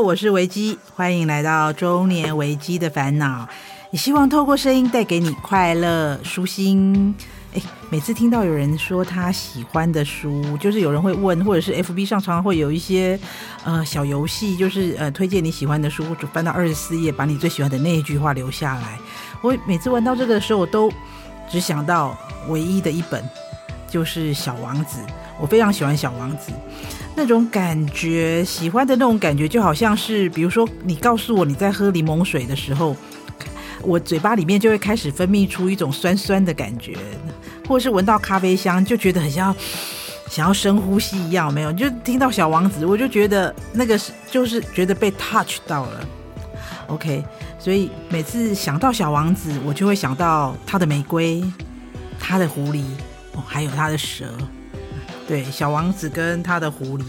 我是维基，欢迎来到中年维基的烦恼。也希望透过声音带给你快乐、舒心。诶，每次听到有人说他喜欢的书，就是有人会问，或者是 FB 上常常会有一些呃小游戏，就是呃推荐你喜欢的书，就翻到二十四页，把你最喜欢的那一句话留下来。我每次玩到这个的时候，我都只想到唯一的一本，就是《小王子》。我非常喜欢《小王子》。那种感觉，喜欢的那种感觉，就好像是，比如说，你告诉我你在喝柠檬水的时候，我嘴巴里面就会开始分泌出一种酸酸的感觉，或是闻到咖啡香，就觉得很像想要深呼吸一样，没有？就听到小王子，我就觉得那个是就是觉得被 touch 到了。OK，所以每次想到小王子，我就会想到他的玫瑰，他的狐狸，哦，还有他的蛇。对，小王子跟他的狐狸。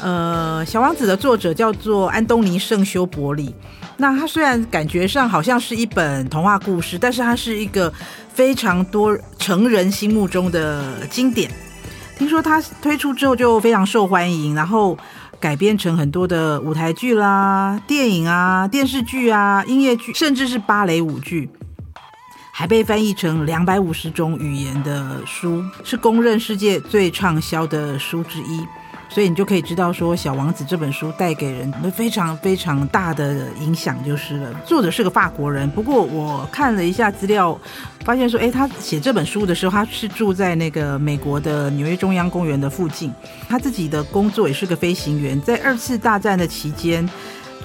呃，小王子的作者叫做安东尼圣修伯里。那他虽然感觉上好像是一本童话故事，但是它是一个非常多成人心目中的经典。听说他推出之后就非常受欢迎，然后改编成很多的舞台剧啦、电影啊、电视剧啊、音乐剧，甚至是芭蕾舞剧。还被翻译成两百五十种语言的书，是公认世界最畅销的书之一。所以你就可以知道说，《小王子》这本书带给人非常非常大的影响就是了。作者是个法国人，不过我看了一下资料，发现说，诶，他写这本书的时候，他是住在那个美国的纽约中央公园的附近。他自己的工作也是个飞行员，在二次大战的期间，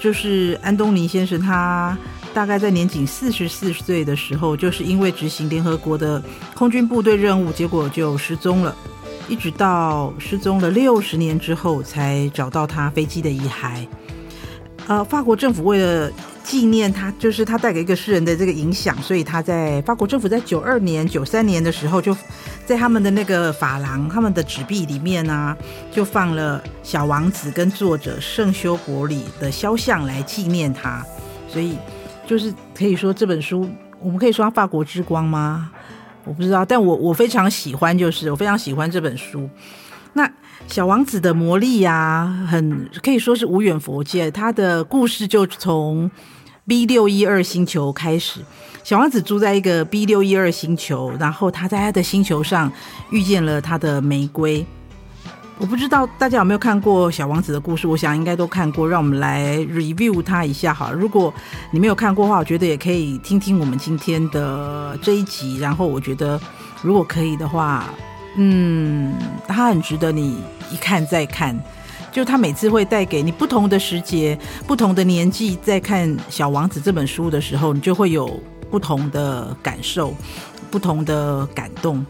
就是安东尼先生他。大概在年仅四十四岁的时候，就是因为执行联合国的空军部队任务，结果就失踪了。一直到失踪了六十年之后，才找到他飞机的遗骸。呃，法国政府为了纪念他，就是他带给一个世人的这个影响，所以他在法国政府在九二年、九三年的时候，就在他们的那个法廊、他们的纸币里面呢、就放了小王子跟作者圣修伯里的肖像来纪念他，所以。就是可以说这本书，我们可以说它法国之光吗？我不知道，但我我非常喜欢，就是我非常喜欢这本书。那小王子的魔力呀、啊，很可以说是无远佛界。他的故事就从 B 六一二星球开始，小王子住在一个 B 六一二星球，然后他在他的星球上遇见了他的玫瑰。我不知道大家有没有看过《小王子》的故事，我想应该都看过。让我们来 review 它一下好了。如果你没有看过的话，我觉得也可以听听我们今天的这一集。然后我觉得，如果可以的话，嗯，它很值得你一看再看。就它每次会带给你不同的时节、不同的年纪，在看《小王子》这本书的时候，你就会有不同的感受、不同的感动。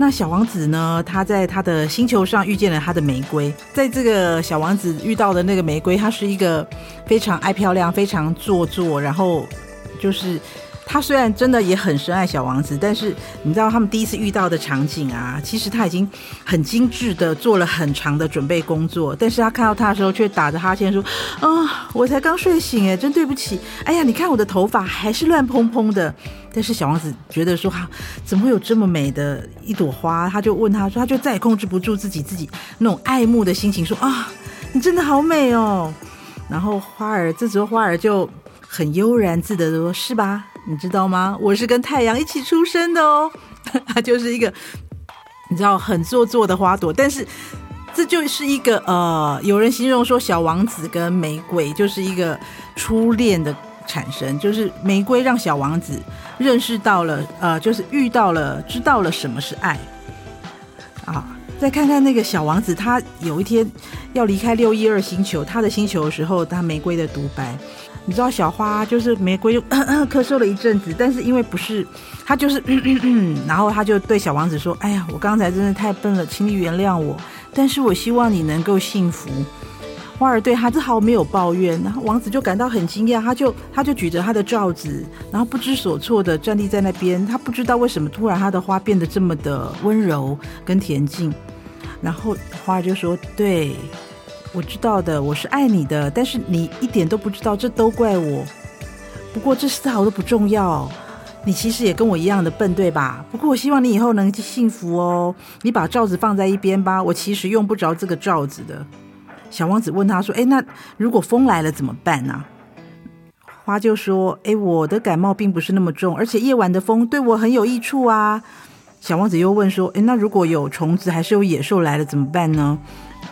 那小王子呢？他在他的星球上遇见了他的玫瑰。在这个小王子遇到的那个玫瑰，他是一个非常爱漂亮、非常做作，然后就是。他虽然真的也很深爱小王子，但是你知道他们第一次遇到的场景啊，其实他已经很精致的做了很长的准备工作，但是他看到他的时候却打着哈欠说：“啊、我才刚睡醒哎，真对不起。哎呀，你看我的头发还是乱蓬蓬的。”但是小王子觉得说：“哈，怎么会有这么美的一朵花？”他就问他说：“他就再也控制不住自己自己那种爱慕的心情，说啊，你真的好美哦。”然后花儿这时候花儿就很悠然自得的说：“ 是吧？”你知道吗？我是跟太阳一起出生的哦。它就是一个你知道很做作的花朵，但是这就是一个呃，有人形容说小王子跟玫瑰就是一个初恋的产生，就是玫瑰让小王子认识到了呃，就是遇到了知道了什么是爱啊。再看看那个小王子，他有一天要离开六一二星球，他的星球的时候，他玫瑰的独白。你知道小花就是玫瑰 咳嗽了一阵子，但是因为不是他就是嗯嗯嗯，然后他就对小王子说：“哎呀，我刚才真的太笨了，请你原谅我。但是我希望你能够幸福。”花儿对他丝毫没有抱怨，然后王子就感到很惊讶，他就他就举着他的罩子，然后不知所措的站立在那边，他不知道为什么突然他的花变得这么的温柔跟恬静，然后花儿就说：“对。”我知道的，我是爱你的，但是你一点都不知道，这都怪我。不过这丝毫都不重要，你其实也跟我一样的笨，对吧？不过我希望你以后能幸福哦。你把罩子放在一边吧，我其实用不着这个罩子的。小王子问他说：“哎，那如果风来了怎么办呢？”花就说：“哎，我的感冒并不是那么重，而且夜晚的风对我很有益处啊。”小王子又问说：“哎，那如果有虫子还是有野兽来了怎么办呢？”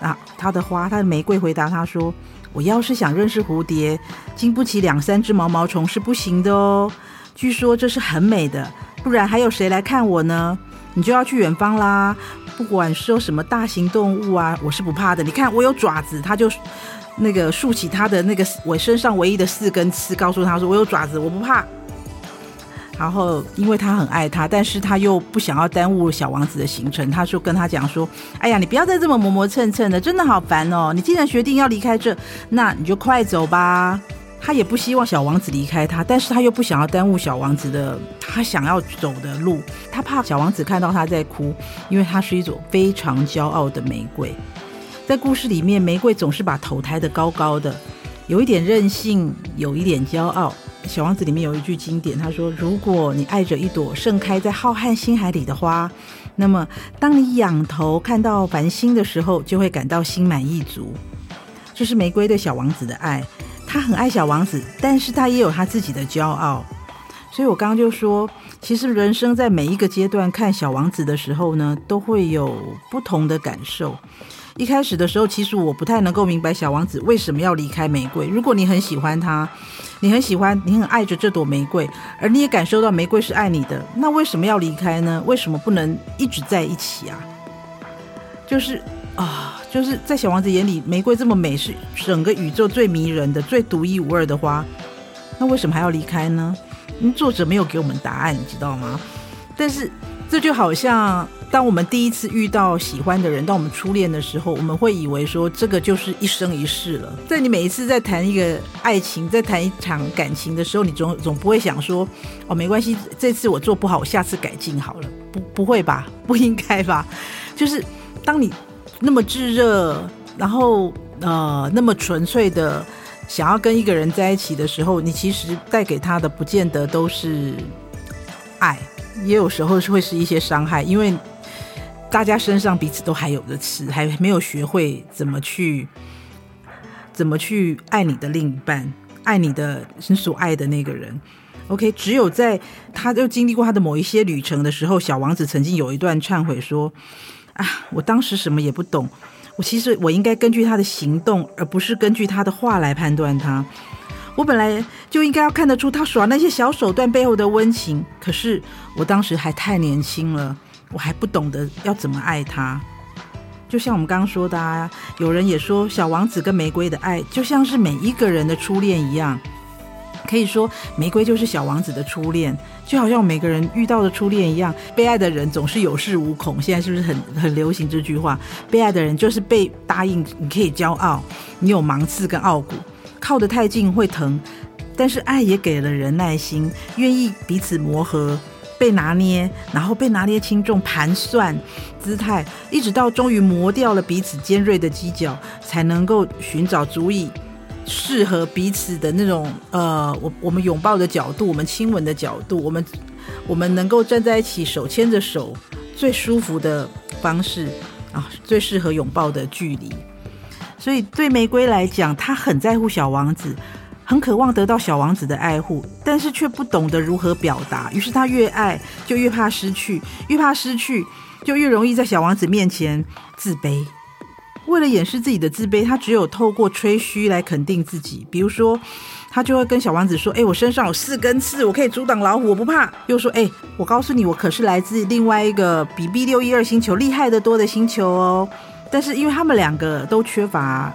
啊，他的花，他的玫瑰回答他说：“我要是想认识蝴蝶，经不起两三只毛毛虫是不行的哦。据说这是很美的，不然还有谁来看我呢？你就要去远方啦。不管说什么大型动物啊，我是不怕的。你看我有爪子，他就那个竖起他的那个我身上唯一的四根刺，告诉他说我有爪子，我不怕。”然后，因为他很爱他，但是他又不想要耽误小王子的行程，他就跟他讲说：“哎呀，你不要再这么磨磨蹭蹭的，真的好烦哦！你既然决定要离开这，那你就快走吧。”他也不希望小王子离开他，但是他又不想要耽误小王子的他想要走的路，他怕小王子看到他在哭，因为他是一朵非常骄傲的玫瑰。在故事里面，玫瑰总是把头抬得高高的，有一点任性，有一点骄傲。小王子里面有一句经典，他说：“如果你爱着一朵盛开在浩瀚星海里的花，那么当你仰头看到繁星的时候，就会感到心满意足。”这是玫瑰对小王子的爱，他很爱小王子，但是他也有他自己的骄傲。所以我刚刚就说，其实人生在每一个阶段看小王子的时候呢，都会有不同的感受。一开始的时候，其实我不太能够明白小王子为什么要离开玫瑰。如果你很喜欢他，你很喜欢，你很爱着这朵玫瑰，而你也感受到玫瑰是爱你的，那为什么要离开呢？为什么不能一直在一起啊？就是啊，就是在小王子眼里，玫瑰这么美，是整个宇宙最迷人的、最独一无二的花，那为什么还要离开呢？作者没有给我们答案，你知道吗？但是这就好像。当我们第一次遇到喜欢的人，当我们初恋的时候，我们会以为说这个就是一生一世了。在你每一次在谈一个爱情，在谈一场感情的时候，你总总不会想说，哦，没关系，这次我做不好，我下次改进好了。不，不会吧？不应该吧？就是当你那么炙热，然后呃那么纯粹的想要跟一个人在一起的时候，你其实带给他的不见得都是爱，也有时候是会是一些伤害，因为。大家身上彼此都还有的刺，还没有学会怎么去怎么去爱你的另一半，爱你的你所爱的那个人。OK，只有在他又经历过他的某一些旅程的时候，小王子曾经有一段忏悔说：“啊，我当时什么也不懂，我其实我应该根据他的行动，而不是根据他的话来判断他。我本来就应该要看得出他耍那些小手段背后的温情，可是我当时还太年轻了。”我还不懂得要怎么爱他，就像我们刚刚说的啊，有人也说小王子跟玫瑰的爱就像是每一个人的初恋一样，可以说玫瑰就是小王子的初恋，就好像每个人遇到的初恋一样。被爱的人总是有恃无恐，现在是不是很很流行这句话？被爱的人就是被答应，你可以骄傲，你有芒刺跟傲骨，靠得太近会疼，但是爱也给了人耐心，愿意彼此磨合。被拿捏，然后被拿捏轻重，盘算姿态，一直到终于磨掉了彼此尖锐的犄角，才能够寻找足以适合彼此的那种呃，我我们拥抱的角度，我们亲吻的角度，我们我们能够站在一起，手牵着手，最舒服的方式啊，最适合拥抱的距离。所以对玫瑰来讲，她很在乎小王子。很渴望得到小王子的爱护，但是却不懂得如何表达。于是他越爱就越怕失去，越怕失去就越容易在小王子面前自卑。为了掩饰自己的自卑，他只有透过吹嘘来肯定自己。比如说，他就会跟小王子说：“哎，我身上有四根刺，我可以阻挡老虎，我不怕。”又说：“哎，我告诉你，我可是来自另外一个比 B 六一二星球厉害得多的星球哦。”但是因为他们两个都缺乏。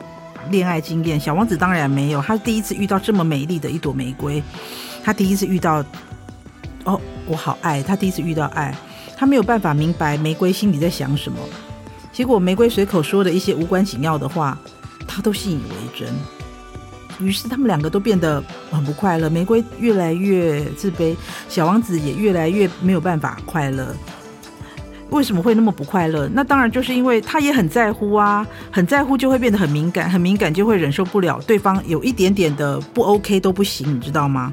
恋爱经验，小王子当然没有。他第一次遇到这么美丽的一朵玫瑰，他第一次遇到，哦，我好爱。他第一次遇到爱，他没有办法明白玫瑰心里在想什么。结果玫瑰随口说的一些无关紧要的话，他都信以为真。于是他们两个都变得很不快乐。玫瑰越来越自卑，小王子也越来越没有办法快乐。为什么会那么不快乐？那当然就是因为他也很在乎啊，很在乎就会变得很敏感，很敏感就会忍受不了对方有一点点的不 OK 都不行，你知道吗？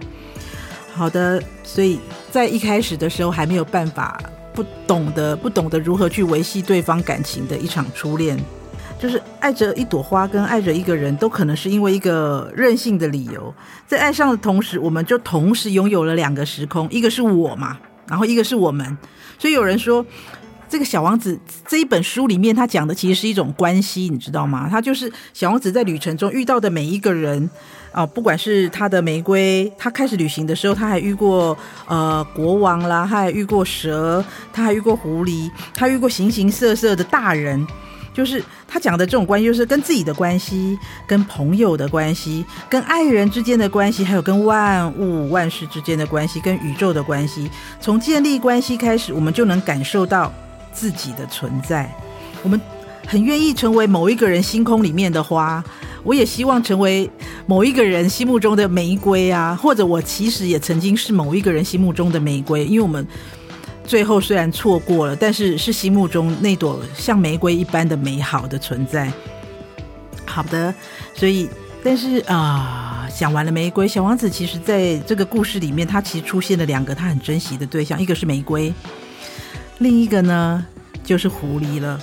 好的，所以在一开始的时候还没有办法，不懂得不懂得如何去维系对方感情的一场初恋，就是爱着一朵花跟爱着一个人都可能是因为一个任性的理由，在爱上的同时，我们就同时拥有了两个时空，一个是我嘛，然后一个是我们。所以有人说，这个小王子这一本书里面他讲的其实是一种关系，你知道吗？他就是小王子在旅程中遇到的每一个人啊，不管是他的玫瑰，他开始旅行的时候，他还遇过呃国王啦，他还遇过蛇，他还遇过狐狸，他遇过形形色色的大人。就是他讲的这种关系，就是跟自己的关系、跟朋友的关系、跟爱人之间的关系，还有跟万物万事之间的关系、跟宇宙的关系。从建立关系开始，我们就能感受到自己的存在。我们很愿意成为某一个人星空里面的花，我也希望成为某一个人心目中的玫瑰啊，或者我其实也曾经是某一个人心目中的玫瑰，因为我们。最后虽然错过了，但是是心目中那朵像玫瑰一般的美好的存在。好的，所以但是啊，讲完了玫瑰，小王子其实在这个故事里面，他其实出现了两个他很珍惜的对象，一个是玫瑰，另一个呢就是狐狸了。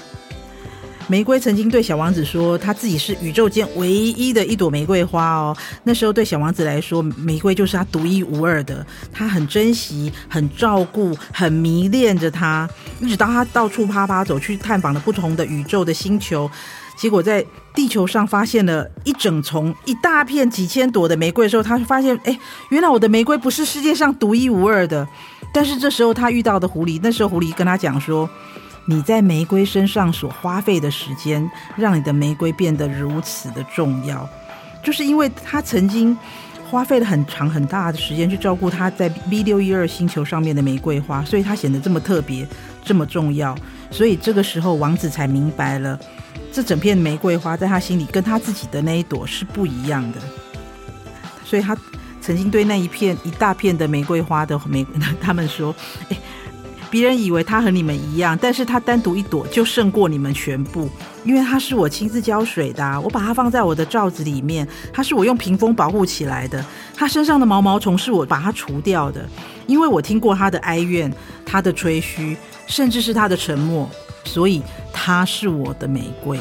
玫瑰曾经对小王子说：“他自己是宇宙间唯一的一朵玫瑰花哦。”那时候对小王子来说，玫瑰就是他独一无二的，他很珍惜、很照顾、很迷恋着它。一直到他到处啪啪走去探访了不同的宇宙的星球，结果在地球上发现了一整丛、一大片、几千朵的玫瑰的时候，他发现，哎，原来我的玫瑰不是世界上独一无二的。但是这时候他遇到的狐狸，那时候狐狸跟他讲说。你在玫瑰身上所花费的时间，让你的玫瑰变得如此的重要，就是因为他曾经花费了很长很大的时间去照顾他在 B 六一二星球上面的玫瑰花，所以他显得这么特别，这么重要。所以这个时候，王子才明白了，这整片玫瑰花在他心里跟他自己的那一朵是不一样的。所以他曾经对那一片一大片的玫瑰花的玫，他们说：“诶。”别人以为他和你们一样，但是他单独一朵就胜过你们全部，因为他是我亲自浇水的，我把它放在我的罩子里面，它是我用屏风保护起来的，它身上的毛毛虫是我把它除掉的，因为我听过他的哀怨，他的吹嘘，甚至是他的沉默，所以他是我的玫瑰。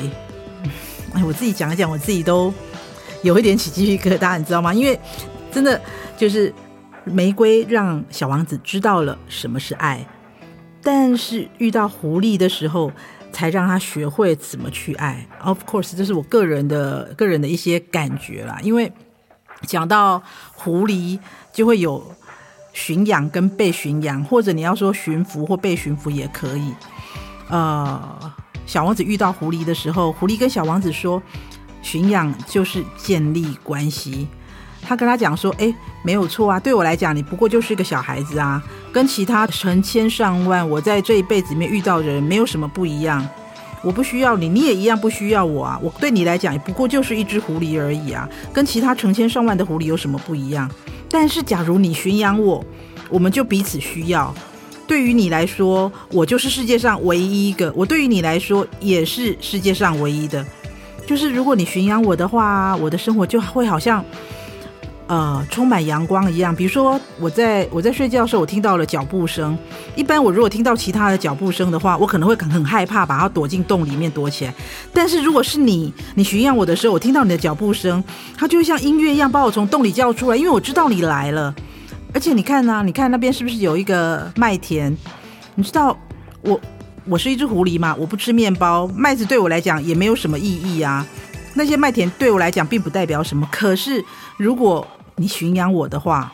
哎，我自己讲一讲，我自己都有一点起鸡皮疙瘩，你知道吗？因为真的就是玫瑰让小王子知道了什么是爱。但是遇到狐狸的时候，才让他学会怎么去爱。Of course，这是我个人的个人的一些感觉啦。因为讲到狐狸，就会有驯养跟被驯养，或者你要说驯服或被驯服也可以。呃，小王子遇到狐狸的时候，狐狸跟小王子说，驯养就是建立关系。他跟他讲说：“哎，没有错啊，对我来讲，你不过就是一个小孩子啊，跟其他成千上万我在这一辈子里面遇到的人没有什么不一样。我不需要你，你也一样不需要我啊。我对你来讲，也不过就是一只狐狸而已啊，跟其他成千上万的狐狸有什么不一样？但是，假如你驯养我，我们就彼此需要。对于你来说，我就是世界上唯一一个；我对于你来说，也是世界上唯一的。就是如果你驯养我的话，我的生活就会好像……”呃，充满阳光一样。比如说，我在我在睡觉的时候，我听到了脚步声。一般我如果听到其他的脚步声的话，我可能会很很害怕，把它躲进洞里面躲起来。但是如果是你，你驯养我的时候，我听到你的脚步声，它就像音乐一样把我从洞里叫出来，因为我知道你来了。而且你看呢、你看那边是不是有一个麦田？你知道我我是一只狐狸嘛，我不吃面包，麦子对我来讲也没有什么意义啊。那些麦田对我来讲并不代表什么。可是如果你驯养我的话，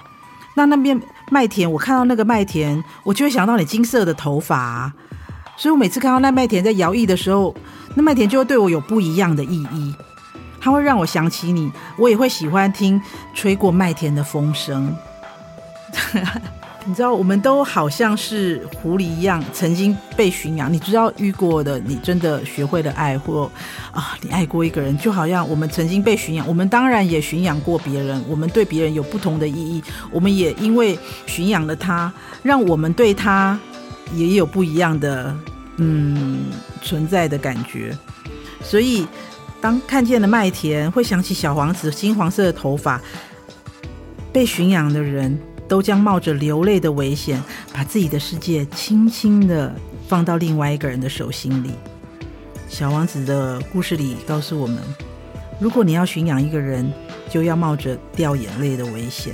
那那边麦田，我看到那个麦田，我就会想到你金色的头发，所以我每次看到那麦田在摇曳的时候，那麦田就会对我有不一样的意义，它会让我想起你，我也会喜欢听吹过麦田的风声。你知道，我们都好像是狐狸一样，曾经被驯养。你知道遇过的，你真的学会了爱，或啊，你爱过一个人，就好像我们曾经被驯养。我们当然也驯养过别人，我们对别人有不同的意义。我们也因为驯养了他，让我们对他也有不一样的嗯存在的感觉。所以，当看见了麦田，会想起小王子金黄色的头发，被驯养的人。都将冒着流泪的危险，把自己的世界轻轻地放到另外一个人的手心里。小王子的故事里告诉我们，如果你要驯养一个人，就要冒着掉眼泪的危险。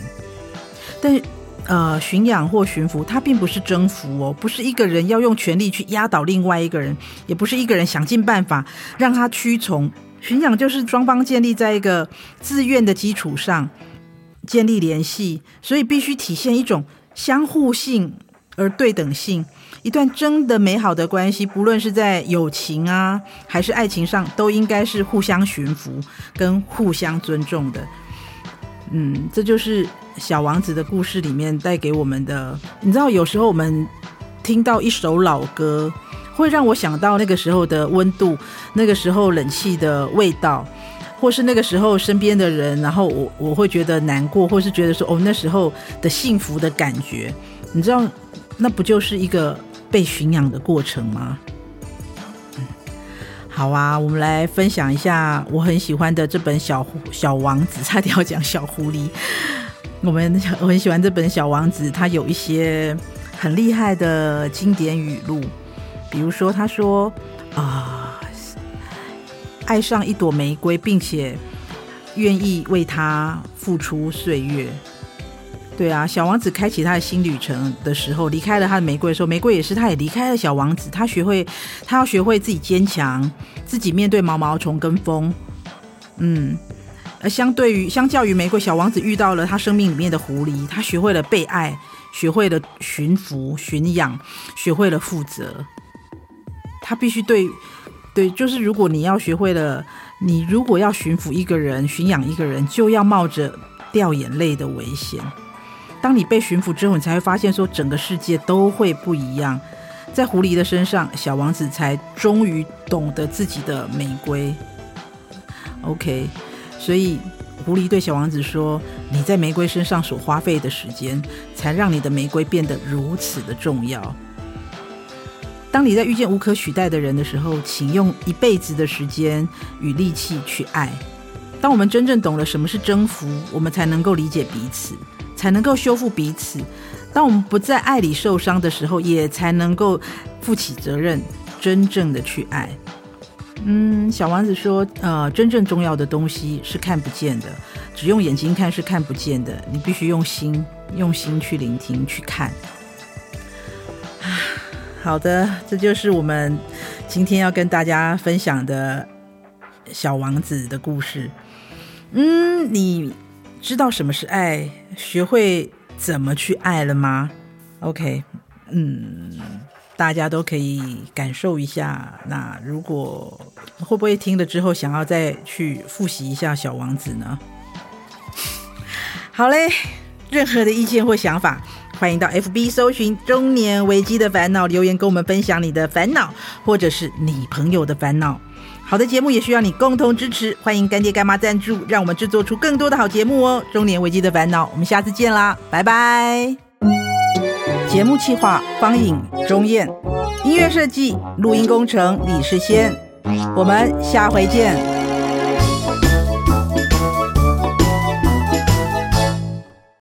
但呃，驯养或驯服，它并不是征服哦，不是一个人要用权力去压倒另外一个人，也不是一个人想尽办法让他屈从。驯养就是双方建立在一个自愿的基础上建立联系，所以必须体现一种相互性而对等性。一段真的美好的关系，不论是在友情啊还是爱情上，都应该是互相驯服跟互相尊重的。嗯，这就是小王子的故事里面带给我们的。你知道，有时候我们听到一首老歌，会让我想到那个时候的温度，那个时候冷气的味道，或是那个时候身边的人，然后我我会觉得难过，或是觉得说哦，那时候的幸福的感觉。你知道，那不就是一个被驯养的过程吗？好啊，我们来分享一下我很喜欢的这本小小王子，差点要讲小狐狸。我们我很喜欢这本小王子，他有一些很厉害的经典语录，比如说他说啊，爱上一朵玫瑰，并且愿意为它付出岁月。对啊，小王子开启他的新旅程的时候，离开了他的玫瑰的时候，玫瑰也是，他也离开了小王子。他学会，他要学会自己坚强，自己面对毛毛虫跟风。嗯，而相对于，相较于玫瑰，小王子遇到了他生命里面的狐狸，他学会了被爱，学会了驯服、驯养，学会了负责。他必须对，对，就是如果你要学会了，你如果要驯服一个人、驯养一个人，就要冒着掉眼泪的危险。当你被驯服之后，你才会发现说整个世界都会不一样。在狐狸的身上，小王子才终于懂得自己的玫瑰。OK，所以狐狸对小王子说：“你在玫瑰身上所花费的时间，才让你的玫瑰变得如此的重要。当你在遇见无可取代的人的时候，请用一辈子的时间与力气去爱。当我们真正懂了什么是征服，我们才能够理解彼此。”才能够修复彼此。当我们不在爱里受伤的时候，也才能够负起责任，真正的去爱。嗯，小王子说，呃，真正重要的东西是看不见的，只用眼睛看是看不见的。你必须用心，用心去聆听，去看。好的，这就是我们今天要跟大家分享的小王子的故事。嗯，你。知道什么是爱，学会怎么去爱了吗？OK，嗯，大家都可以感受一下。那如果会不会听了之后想要再去复习一下《小王子》呢？好嘞，任何的意见或想法，欢迎到 FB 搜寻“中年危机的烦恼”，留言跟我们分享你的烦恼，或者是你朋友的烦恼。好的节目也需要你共同支持，欢迎干爹干妈赞助，让我们制作出更多的好节目哦。中年危机的烦恼，我们下次见啦，拜拜。节目企划方颖、钟燕，音乐设计、录音工程李世先，我们下回见。